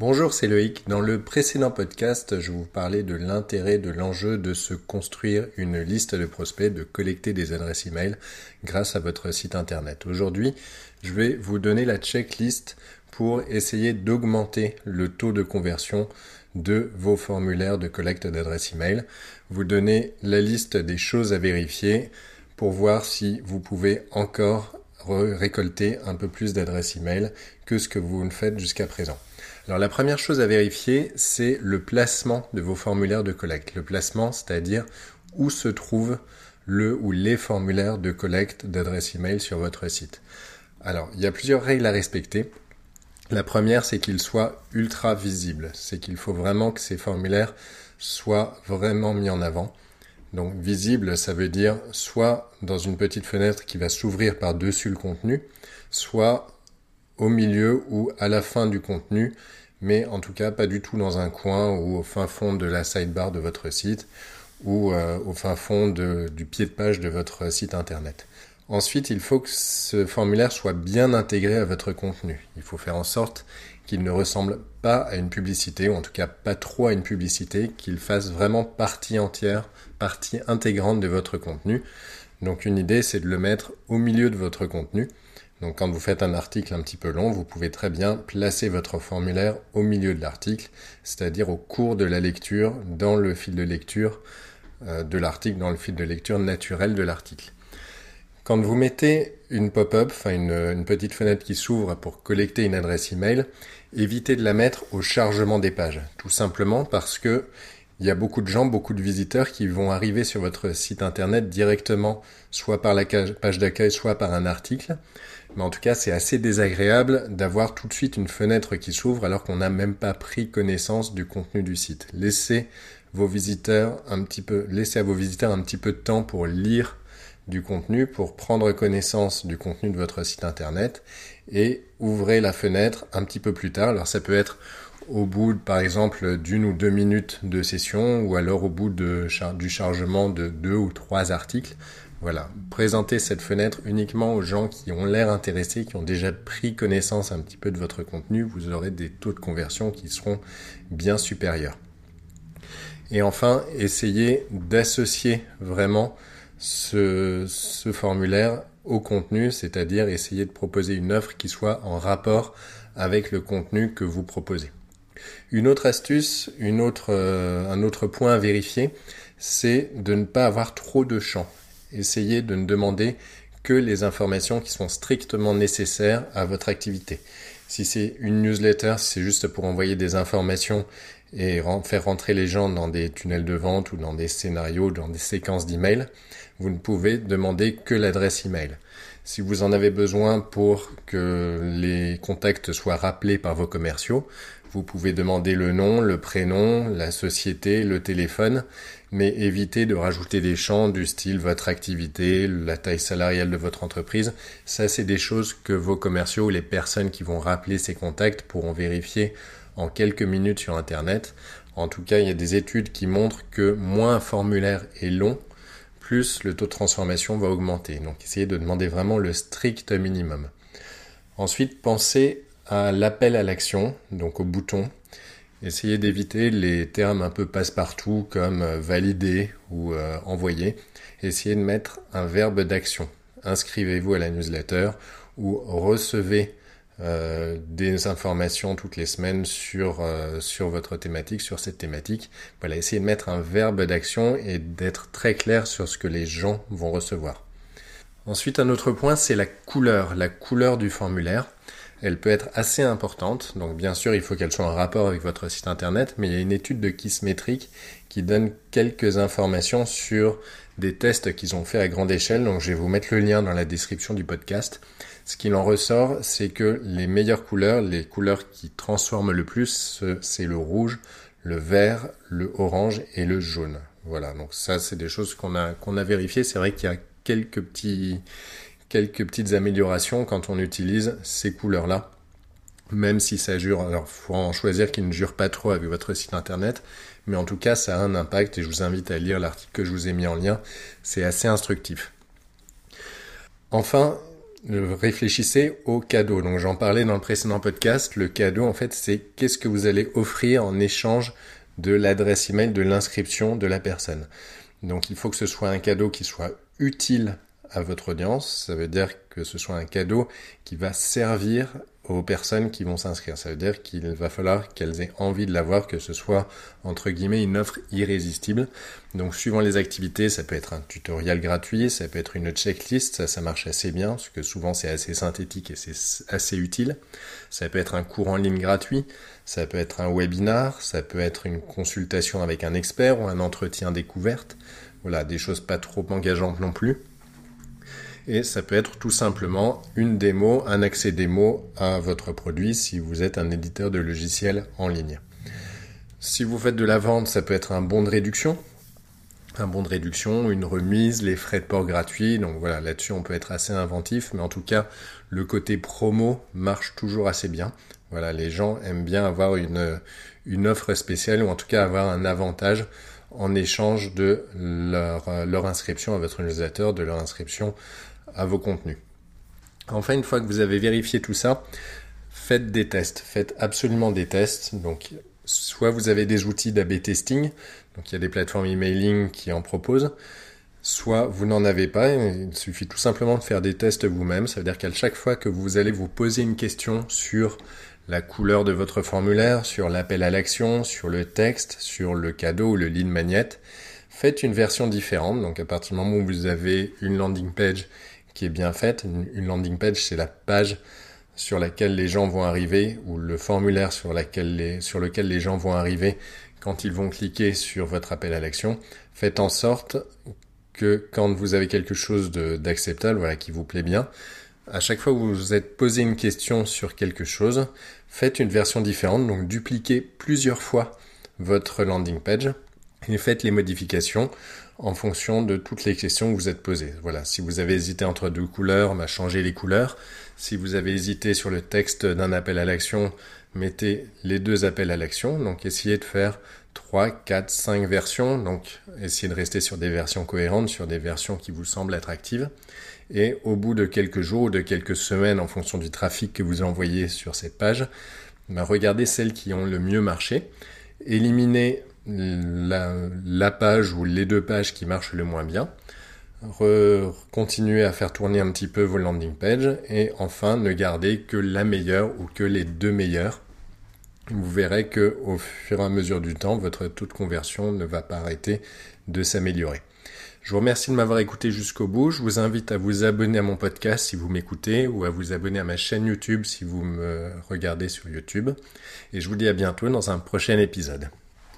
Bonjour, c'est Loïc. Dans le précédent podcast, je vous parlais de l'intérêt, de l'enjeu de se construire une liste de prospects, de collecter des adresses e-mail grâce à votre site internet. Aujourd'hui, je vais vous donner la checklist pour essayer d'augmenter le taux de conversion de vos formulaires de collecte d'adresses e-mail. Vous donner la liste des choses à vérifier pour voir si vous pouvez encore récolter un peu plus d'adresses e-mail que ce que vous ne faites jusqu'à présent. Alors la première chose à vérifier, c'est le placement de vos formulaires de collecte. Le placement, c'est-à-dire où se trouve le ou les formulaires de collecte d'adresse email sur votre site. Alors, il y a plusieurs règles à respecter. La première, c'est qu'ils soient ultra visibles. C'est qu'il faut vraiment que ces formulaires soient vraiment mis en avant. Donc visible, ça veut dire soit dans une petite fenêtre qui va s'ouvrir par-dessus le contenu, soit au milieu ou à la fin du contenu, mais en tout cas pas du tout dans un coin ou au fin fond de la sidebar de votre site ou euh, au fin fond du pied de page de votre site internet. Ensuite, il faut que ce formulaire soit bien intégré à votre contenu. Il faut faire en sorte qu'il ne ressemble pas à une publicité, ou en tout cas pas trop à une publicité, qu'il fasse vraiment partie entière, partie intégrante de votre contenu. Donc une idée, c'est de le mettre au milieu de votre contenu. Donc quand vous faites un article un petit peu long, vous pouvez très bien placer votre formulaire au milieu de l'article, c'est-à-dire au cours de la lecture, dans le fil de lecture euh, de l'article, dans le fil de lecture naturel de l'article. Quand vous mettez une pop-up, enfin une, petite fenêtre qui s'ouvre pour collecter une adresse email, évitez de la mettre au chargement des pages. Tout simplement parce que il y a beaucoup de gens, beaucoup de visiteurs qui vont arriver sur votre site internet directement, soit par la page d'accueil, soit par un article. Mais en tout cas, c'est assez désagréable d'avoir tout de suite une fenêtre qui s'ouvre alors qu'on n'a même pas pris connaissance du contenu du site. Laissez vos visiteurs un petit peu, laissez à vos visiteurs un petit peu de temps pour lire du contenu, pour prendre connaissance du contenu de votre site internet et ouvrez la fenêtre un petit peu plus tard. Alors ça peut être au bout, par exemple, d'une ou deux minutes de session, ou alors au bout du chargement de deux ou trois articles. Voilà, présentez cette fenêtre uniquement aux gens qui ont l'air intéressés, qui ont déjà pris connaissance un petit peu de votre contenu. Vous aurez des taux de conversion qui seront bien supérieurs. Et enfin, essayez d'associer vraiment ce, formulaire au contenu, c'est-à-dire essayer de proposer une offre qui soit en rapport avec le contenu que vous proposez. Une autre astuce, une autre, euh, un autre point à vérifier, c'est de ne pas avoir trop de champs. Essayez de ne demander que les informations qui sont strictement nécessaires à votre activité. Si c'est une newsletter, c'est juste pour envoyer des informations et faire rentrer les gens dans des tunnels de vente ou dans des scénarios, dans des séquences d'emails, vous ne pouvez demander que l'adresse email. Si vous en avez besoin pour que les contacts soient rappelés par vos commerciaux, vous pouvez demander le nom, le prénom, la société, le téléphone, mais évitez de rajouter des champs du style votre activité, la taille salariale de votre entreprise. Ça, c'est des choses que vos commerciaux ou les personnes qui vont rappeler ces contacts pourront vérifier en quelques minutes sur Internet. En tout cas, il y a des études qui montrent que moins un formulaire est long, plus le taux de transformation va augmenter. Donc essayez de demander vraiment le strict minimum. Ensuite, pensez à l'appel à l'action, donc au bouton. Essayez d'éviter les termes un peu passe-partout comme euh, valider ou euh, envoyer. Essayez de mettre un verbe d'action. Inscrivez-vous à la newsletter ou recevez euh, des informations toutes les semaines sur, sur votre thématique, sur cette thématique. Voilà, essayez de mettre un verbe d'action et d'être très clair sur ce que les gens vont recevoir. Ensuite, un autre point, c'est la couleur, la couleur du formulaire elle peut être assez importante. Donc bien sûr, il faut qu'elle soit en rapport avec votre site internet, mais il y a une étude de Kissmetric qui donne quelques informations sur des tests qu'ils ont fait à grande échelle. Donc je vais vous mettre le lien dans la description du podcast. Ce qu'il en ressort, c'est que les meilleures couleurs, les couleurs qui transforment le plus, c'est le rouge, le vert, le orange et le jaune. Voilà, donc ça c'est des choses qu'on a qu'on a vérifiées. C'est vrai qu'il y a quelques petits quelques petites améliorations quand on utilise ces couleurs-là. Même si ça jure, alors faut en choisir qui ne jure pas trop avec votre site internet, mais en tout cas ça a un impact et je vous invite à lire l'article que je vous ai mis en lien, c'est assez instructif. Enfin, réfléchissez au cadeau. Donc j'en parlais dans le précédent podcast. Le cadeau, en fait, c'est qu'est-ce que vous allez offrir en échange de l'adresse email de l'inscription de la personne. Donc il faut que ce soit un cadeau qui soit utile à votre audience. Ça veut dire que ce soit un cadeau qui va servir aux personnes qui vont s'inscrire. Ça veut dire qu'il va falloir qu'elles aient envie de l'avoir, que ce soit entre guillemets une offre irrésistible. Donc suivant les activités, ça peut être un tutoriel gratuit, ça peut être une checklist, ça ça marche assez bien parce que souvent c'est assez synthétique et c'est assez utile. Ça peut être un cours en ligne gratuit, ça peut être un webinar, ça peut être une consultation avec un expert ou un entretien découverte. Voilà, des choses pas trop engageantes non plus et ça peut être tout simplement une démo, un accès démo à votre produit si vous êtes un éditeur de logiciels en ligne. Si vous faites de la vente, ça peut être un bon de réduction, un bon de réduction, une remise, les frais de port gratuits. Donc voilà, là-dessus on peut être assez inventif, mais en tout cas le côté promo marche toujours assez bien. Voilà, les gens aiment bien avoir une, une offre spéciale ou en tout cas avoir un avantage en échange de leur, leur inscription à votre newsletter, de leur inscription à vos contenus. Enfin, une fois que vous avez vérifié tout ça, faites des tests. Faites absolument des tests. Donc, soit vous avez des outils d'AB testing, donc il y a des plateformes emailing qui en proposent, soit vous n'en avez pas. Il suffit tout simplement de faire des tests vous-même. Ça veut dire qu'à chaque fois que vous allez vous poser une question sur la couleur de votre formulaire, sur l'appel à l'action, sur le texte, sur le cadeau ou le lead magnet, faites une version différente. Donc à partir du moment où vous avez une landing page qui est bien faite. Une, landing page, c'est la page sur laquelle les gens vont arriver ou le formulaire sur, lequel les gens vont arriver quand ils vont cliquer sur votre appel à l'action. Faites en sorte que quand vous avez quelque chose d'acceptable, voilà, qui vous plaît bien, à chaque fois que vous vous êtes posé une question sur quelque chose, faites une version différente, donc dupliquez plusieurs fois votre landing page et faites les modifications en fonction de toutes les questions que vous êtes posées. Voilà, si vous avez hésité entre deux couleurs, bah, changez les couleurs. Si vous avez hésité sur le texte d'un appel à l'action, mettez les deux appels à l'action. Donc essayez de faire 3, 4, 5 versions. Donc essayez de rester sur des versions cohérentes, sur des versions qui vous semblent attractives. Et au bout de quelques jours ou de quelques semaines, en fonction du trafic que vous envoyez sur cette page, bah, regardez celles qui ont le mieux marché. Éliminez la, page ou les deux pages qui marchent le moins bien. Re continuez à faire tourner un petit peu vos landing pages et enfin ne gardez que la meilleure ou que les deux meilleures. Vous verrez que au fur et à mesure du temps, votre taux de conversion ne va pas arrêter de s'améliorer. Je vous remercie de m'avoir écouté jusqu'au bout. Je vous invite à vous abonner à mon podcast si vous m'écoutez ou à vous abonner à ma chaîne YouTube si vous me regardez sur YouTube. Et je vous dis à bientôt dans un prochain épisode.